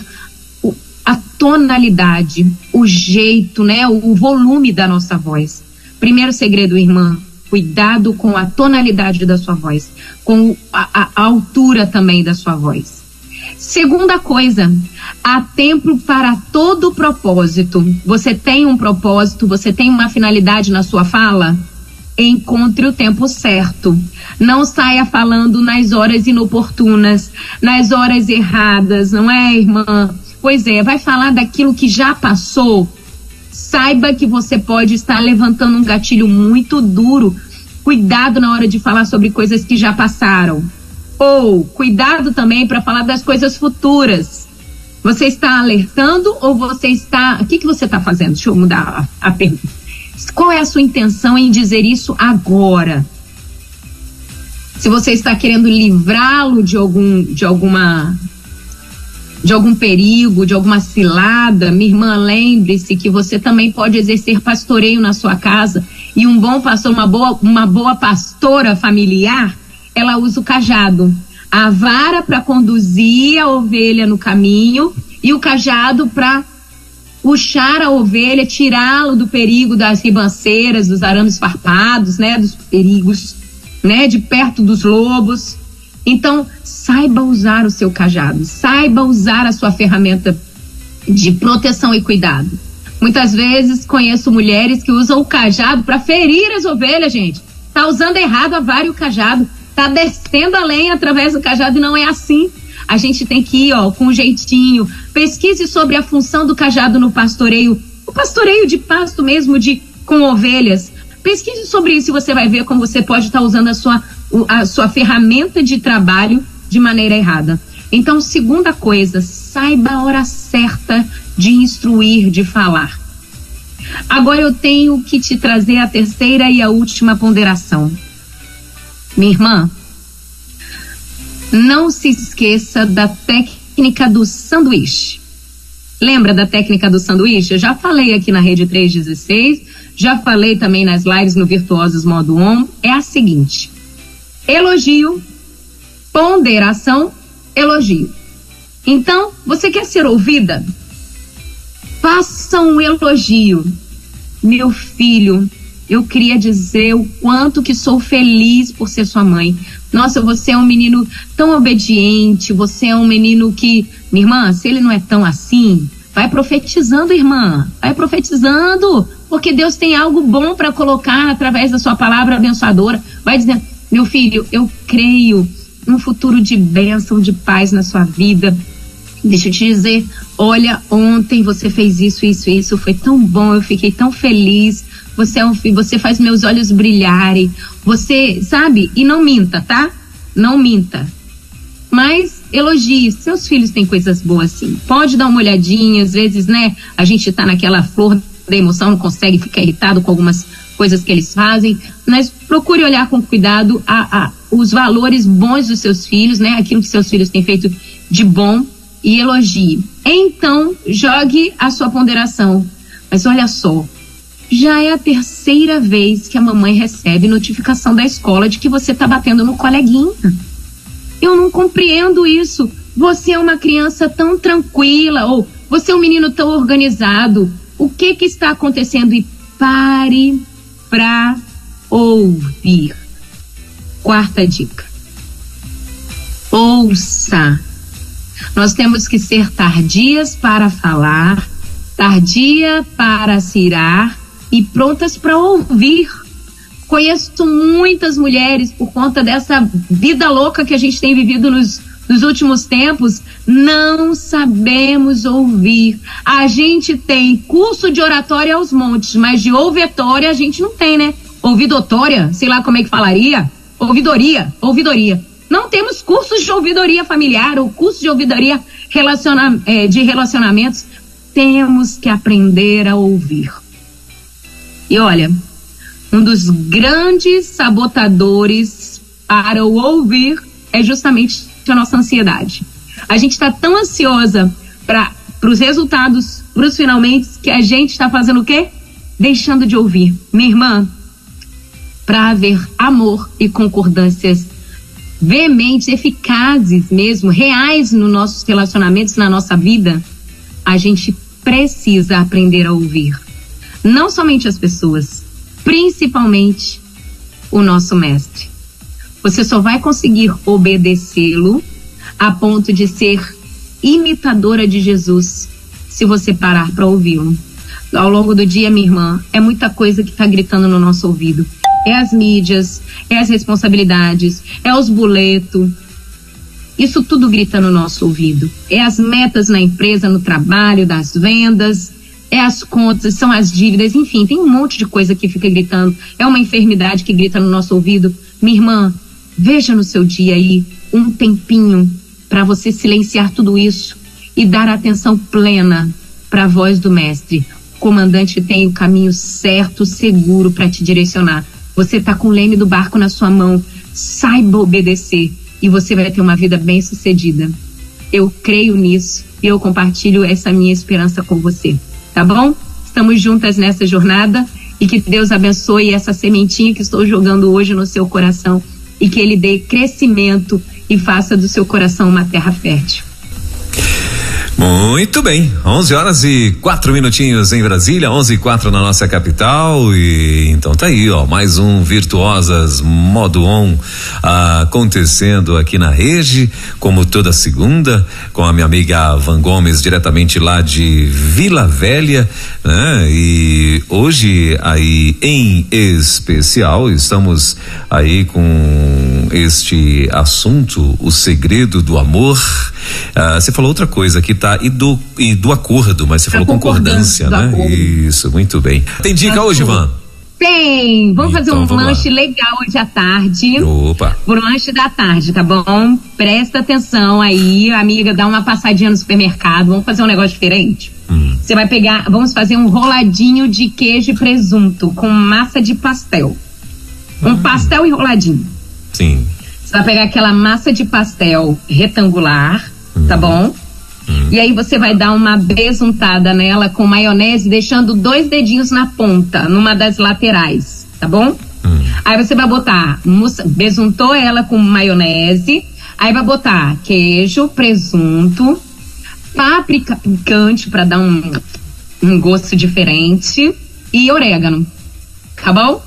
o, a tonalidade, o jeito, né? O, o volume da nossa voz. Primeiro segredo, irmã, cuidado com a tonalidade da sua voz, com a, a, altura também da sua voz. Segunda coisa, há tempo para todo propósito. Você tem um propósito, você tem uma finalidade na sua fala? Encontre o tempo certo. Não saia falando nas horas inoportunas, nas horas erradas, não é, irmã? Pois é, vai falar daquilo que já passou. Saiba que você pode estar levantando um gatilho muito duro. Cuidado na hora de falar sobre coisas que já passaram. Ou cuidado também para falar das coisas futuras. Você está alertando ou você está. O que, que você está fazendo? Deixa eu mudar a, a pergunta qual é a sua intenção em dizer isso agora? Se você está querendo livrá-lo de algum de alguma de algum perigo, de alguma cilada, minha irmã, lembre-se que você também pode exercer pastoreio na sua casa e um bom pastor, uma boa, uma boa pastora familiar, ela usa o cajado, a vara para conduzir a ovelha no caminho e o cajado para puxar a ovelha, tirá-lo do perigo das ribanceiras, dos arames farpados, né, dos perigos, né, de perto dos lobos. Então, saiba usar o seu cajado, saiba usar a sua ferramenta de proteção e cuidado. Muitas vezes conheço mulheres que usam o cajado para ferir as ovelhas, gente. Tá usando errado a vara e o cajado, tá descendo a lenha através do cajado e não é assim. A gente tem que ir, ó, com jeitinho. Pesquise sobre a função do cajado no pastoreio, o pastoreio de pasto mesmo, de com ovelhas. Pesquise sobre isso e você vai ver como você pode estar tá usando a sua, a sua ferramenta de trabalho de maneira errada. Então, segunda coisa, saiba a hora certa de instruir, de falar. Agora eu tenho que te trazer a terceira e a última ponderação. Minha irmã, não se esqueça da técnica do sanduíche. Lembra da técnica do sanduíche? Eu já falei aqui na Rede 316, já falei também nas lives no Virtuosos Modo On. É a seguinte: elogio, ponderação, elogio. Então, você quer ser ouvida? Faça um elogio. Meu filho, eu queria dizer o quanto que sou feliz por ser sua mãe. Nossa, você é um menino tão obediente, você é um menino que, minha irmã, se ele não é tão assim, vai profetizando, irmã, vai profetizando, porque Deus tem algo bom para colocar através da sua palavra abençoadora. Vai dizendo, meu filho, eu creio num futuro de bênção, de paz na sua vida. Deixa eu te dizer, olha, ontem você fez isso, isso, isso, foi tão bom, eu fiquei tão feliz você é um filho, você faz meus olhos brilharem, você, sabe? E não minta, tá? Não minta. Mas elogie, seus filhos têm coisas boas sim. Pode dar uma olhadinha, às vezes, né? A gente tá naquela flor da emoção, não consegue ficar irritado com algumas coisas que eles fazem, mas procure olhar com cuidado a, a, os valores bons dos seus filhos, né? Aquilo que seus filhos têm feito de bom e elogie. Então, jogue a sua ponderação. Mas olha só, já é a terceira vez que a mamãe recebe notificação da escola de que você está batendo no coleguinha. Eu não compreendo isso. Você é uma criança tão tranquila, ou você é um menino tão organizado. O que que está acontecendo? E pare para ouvir. Quarta dica. Ouça. Nós temos que ser tardias para falar, tardia para cirar e prontas para ouvir. Conheço muitas mulheres por conta dessa vida louca que a gente tem vivido nos, nos últimos tempos, não sabemos ouvir. A gente tem curso de oratória aos montes, mas de ouvitória a gente não tem, né? Ouvidotória, sei lá como é que falaria. Ouvidoria, ouvidoria. Não temos cursos de ouvidoria familiar ou curso de ouvidoria relaciona, é, de relacionamentos. Temos que aprender a ouvir. E olha, um dos grandes sabotadores para o ouvir é justamente a nossa ansiedade. A gente está tão ansiosa para os resultados, para os finalmente, que a gente está fazendo o quê? Deixando de ouvir. Minha irmã, para haver amor e concordâncias veementes, eficazes mesmo, reais nos nossos relacionamentos, na nossa vida, a gente precisa aprender a ouvir. Não somente as pessoas, principalmente o nosso mestre. Você só vai conseguir obedecê-lo a ponto de ser imitadora de Jesus se você parar para ouvi-lo. Ao longo do dia, minha irmã, é muita coisa que está gritando no nosso ouvido. É as mídias, é as responsabilidades, é os boletos. Isso tudo grita no nosso ouvido. É as metas na empresa, no trabalho, das vendas, é as contas, são as dívidas, enfim, tem um monte de coisa que fica gritando. É uma enfermidade que grita no nosso ouvido. Minha irmã, veja no seu dia aí um tempinho para você silenciar tudo isso e dar atenção plena para a voz do mestre. O comandante tem o caminho certo, seguro para te direcionar. Você está com o leme do barco na sua mão. Saiba obedecer e você vai ter uma vida bem sucedida. Eu creio nisso e eu compartilho essa minha esperança com você tá bom? Estamos juntas nessa jornada e que Deus abençoe essa sementinha que estou jogando hoje no seu coração e que ele dê crescimento e faça do seu coração uma terra fértil. Muito bem, 11 horas e quatro minutinhos em Brasília, 11 e quatro na nossa capital e então tá aí, ó, mais um Virtuosas Modo On acontecendo aqui na rede, como toda segunda, com a minha amiga Van Gomes, diretamente lá de Vila Velha, né? E hoje aí em especial estamos aí com este assunto, o segredo do amor. Ah, você falou outra coisa que tá e do e do acordo, mas você a falou concordância, né? Acordo. Isso, muito bem. Tem dica hoje, Van? Tem! Vamos então, fazer um vamos lanche lá. legal hoje à tarde. Opa! Por lanche da tarde, tá bom? Presta atenção aí, amiga, dá uma passadinha no supermercado. Vamos fazer um negócio diferente? Hum. Você vai pegar, vamos fazer um roladinho de queijo e presunto com massa de pastel. Um hum. pastel enroladinho. Sim. Você vai pegar aquela massa de pastel retangular, tá hum. tá bom? Hum. E aí você vai dar uma besuntada nela com maionese, deixando dois dedinhos na ponta, numa das laterais, tá bom? Hum. Aí você vai botar, besuntou ela com maionese, aí vai botar queijo, presunto, páprica picante para dar um, um gosto diferente e orégano, tá bom?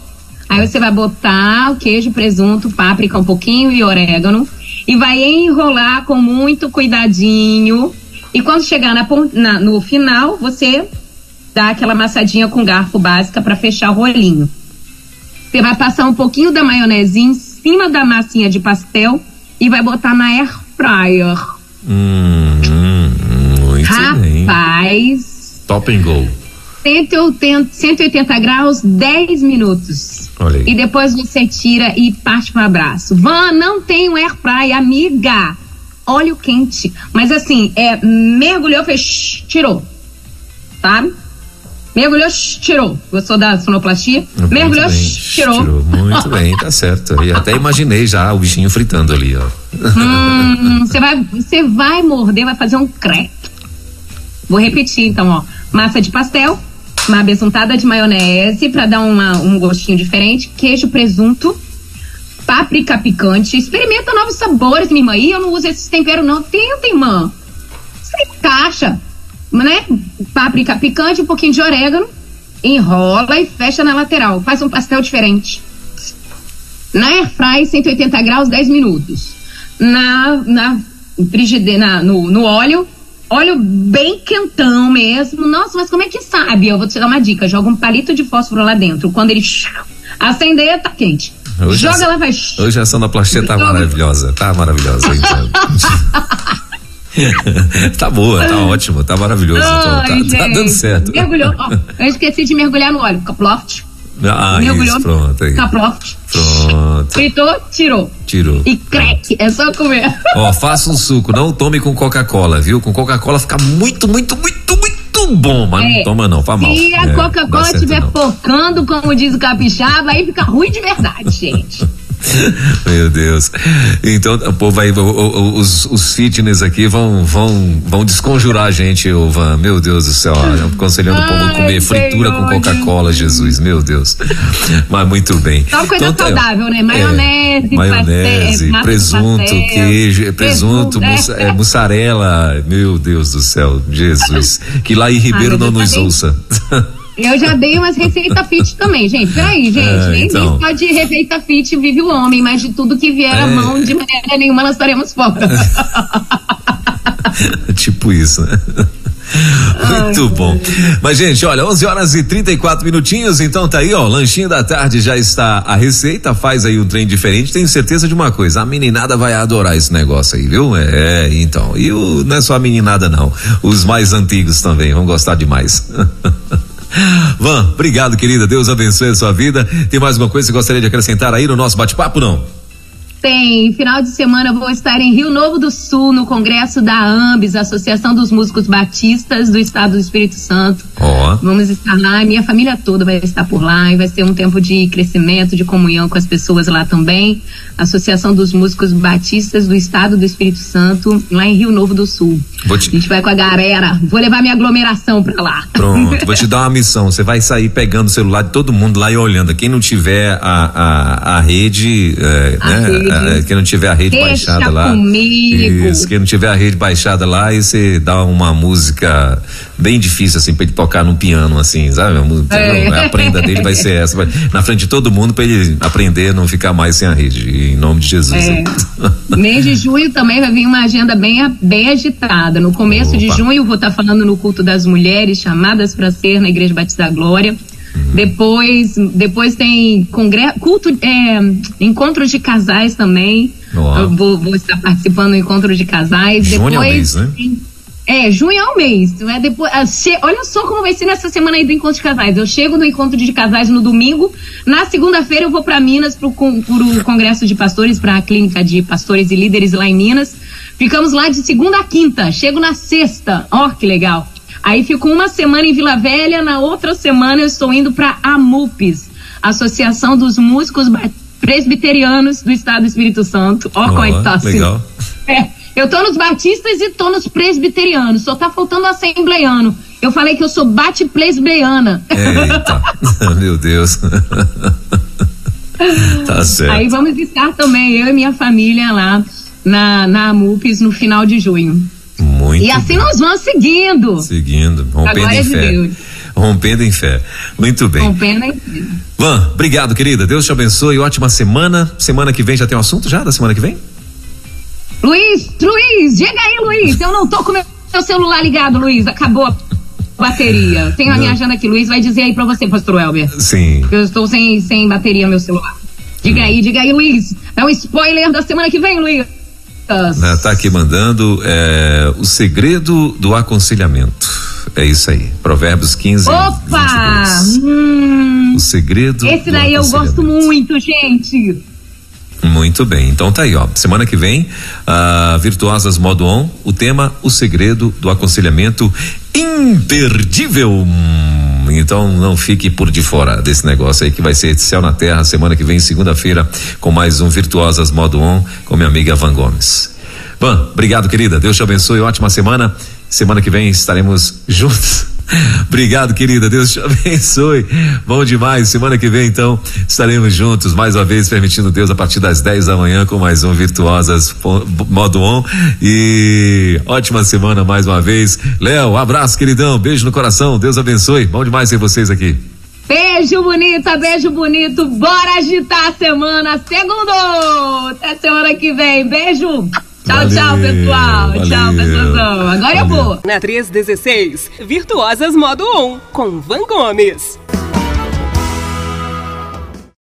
Aí você vai botar o queijo, presunto, páprica um pouquinho e orégano e vai enrolar com muito cuidadinho e quando chegar na, na, no final, você dá aquela amassadinha com garfo básica para fechar o rolinho. Você vai passar um pouquinho da maionese em cima da massinha de pastel e vai botar na air fryer. Hum, hum, muito Rapaz. Bem. Top and go. 180, 180 graus, 10 minutos. E depois você tira e parte para o abraço. Van, não tem um air fryer, amiga óleo quente. Mas assim, é, mergulhou, fez, tirou. Sabe? Mergulhou, tirou. Gostou da sonoplastia? Muito mergulhou, bem, tirou. tirou. Muito bem, tá certo. E até imaginei já o bichinho fritando ali, ó. Hum, você vai, você vai morder, vai fazer um crepe. Vou repetir então, ó. Massa de pastel, uma besuntada de maionese para dar uma, um gostinho diferente, queijo, presunto, páprica picante. Experimenta novos sabores, minha irmã. E eu não uso esses temperos, não. Tenta, irmã. Você encaixa, né? Páprica picante, um pouquinho de orégano. Enrola e fecha na lateral. Faz um pastel diferente. Na airfry, 180 graus, 10 minutos. Na, na frigideira, no, no óleo, óleo bem quentão mesmo. Nossa, mas como é que sabe? Eu vou te dar uma dica. Joga um palito de fósforo lá dentro. Quando ele acender, tá quente. Hoje Joga, ela vai. Hoje a sonoplastia tá maravilhosa. Tá maravilhosa, então. tá boa, tá ótimo, tá maravilhoso. Tá, tá, dando certo. Mergulhou. Ó, eu esqueci de mergulhar no óleo. Caploft. Ah, mergulhou isso, pronto aí. caproft, Pronto. fritou, tirou. Tirou. E crack, é só comer. Ó, faça um suco, não tome com Coca-Cola, viu? Com Coca-Cola fica muito, muito, muito, muito bom, mas não É. toma não, faz mal. Se a É, Coca-Cola estiver não. focando, como diz o capixaba, aí fica ruim de verdade, gente. Meu Deus. Então, o povo aí, o- o- os, os fitness aqui vão, vão, vão desconjurar a gente, ô Van. Meu Deus do céu. ó, Aconselhando o povo a comer fritura com. Coca-Cola, Jesus. Meu Deus. Mas muito bem. Só coisa Então, tá- saudável, né? Maionese, é, maionese, pastel, presunto, pastel, queijo, presunto, é. é, mussarela. Meu Deus do céu, Jesus. Que lá em Ribeiro não nos Deus, ouça. Eu já dei umas receitas fit também, gente. Peraí, gente. É, Nem então. só de receita fit vive o homem, mas de tudo que vier à É. mão, de maneira nenhuma nós estaremos fora. tipo isso, né? Muito bom. Mas, gente, olha, 11 horas e 34 minutinhos, então tá aí, ó. Lanchinho da tarde já está a receita. Faz aí um trem diferente. Tenho certeza de uma coisa: a meninada vai adorar esse negócio aí, viu? É, então. E o, não é só a meninada, não. Os mais antigos também vão gostar demais. Van, obrigado, querida. Deus abençoe a sua vida. Tem mais alguma coisa que você gostaria de acrescentar aí no nosso bate-papo, não? Tem, final de semana eu vou estar em Rio Novo do Sul, no congresso da AMBS, Associação dos Músicos Batistas do Estado do Espírito Santo. Ó. Vamos estar lá, minha família toda vai estar por lá e vai ser um tempo de crescimento, de comunhão com as pessoas lá também. Associação dos Músicos Batistas do Estado do Espírito Santo, lá em Rio Novo do Sul. Te- A gente vai com a galera. Vou levar minha aglomeração pra lá. Pronto, vou te dar uma missão. Você vai sair pegando o celular de todo mundo lá e olhando. Quem não tiver a, a, a rede, é, A né? rede. É, quem não tiver a rede Deixa baixada lá. comigo. Isso, quem não tiver a rede baixada lá, e você dá uma música bem difícil, assim, pra ele tocar no piano, assim, sabe? A, música, É. a prenda dele vai ser essa. vai- na frente de todo mundo pra ele aprender a não ficar mais sem a rede. Em nome de Jesus. É. Mês de junho também vai vir uma agenda bem, bem agitada. No começo de Opa. junho eu vou estar falando no culto das mulheres chamadas para ser na Igreja Batista da Glória. Uhum. Depois, depois tem congre... culto, é, encontros de casais também. Vou, vou estar participando do encontro de casais. Junho é o depois, mês, né? É, junho é o mês. Né? Depois, ah, Olha só como vai ser nessa semana aí do encontro de casais. Eu chego no encontro de casais no domingo. Na segunda-feira eu vou para Minas con- pro congresso de pastores, para a clínica de pastores e líderes lá em Minas. Ficamos lá de segunda a quinta. Chego na sexta. Ó, que legal. Aí fico uma semana em Vila Velha. Na outra semana eu estou indo para a MUPES, Associação dos Músicos Presbiterianos do Estado do Espírito Santo. Ó, é tá Ó, assim. legal. É, eu tô nos batistas e tô nos presbiterianos, só tá faltando assembleiano. Eu falei que eu sou bate-presbeiana. Eita, meu Deus. tá certo. Aí vamos estar também, eu e minha família lá na, na AMUPES no final de junho. E assim nós vamos seguindo. Seguindo, rompendo glória em fé. Deus. Rompendo em fé. Muito bem. Com pena e Van, obrigado, querida. Deus te abençoe. Ótima semana. Semana que vem já tem um assunto já da semana que vem? Luiz, Luiz, diga aí, Luiz. Eu não tô com meu meu celular ligado, Luiz. Acabou a bateria. Tenho a minha agenda aqui, Luiz. Vai dizer aí pra você, pastor Elber. Sim. Eu estou sem, sem bateria no meu celular. Diga aí, diga aí, Luiz. Dá um spoiler da semana que vem, Luiz. Né, Tá aqui mandando é, o segredo do aconselhamento. É isso aí. Provérbios 15. Opa! 22. Hum, O segredo. esse daí eu gosto muito, gente. Muito bem, então tá aí, ó. Semana que vem, Virtuosas Modo On, o tema O Segredo do Aconselhamento Imperdível. Então não fique por de fora desse negócio aí que vai ser céu na terra semana que vem, segunda-feira, com mais um Virtuosas Modo On com minha amiga Van Gomes. Van, obrigado, querida. Deus te abençoe. Ótima semana. Semana que vem estaremos juntos. Obrigado, querida. Deus te abençoe. Bom demais. Semana que vem, então, estaremos juntos mais uma vez, permitindo Deus a partir das 10 da manhã com mais um Virtuosas Modo On. E ótima semana mais uma vez. Léo, abraço, queridão. Beijo no coração. Deus abençoe. Bom demais ter vocês aqui. Beijo bonita, beijo bonito. Bora agitar a semana. Segundo! Até semana que vem. Beijo. Tchau, Valeu, tchau, pessoal. Tchau, valeu. pessoal. Agora eu Valeu. vou. Na 316, Virtuosas Modo On, com Van Gomes.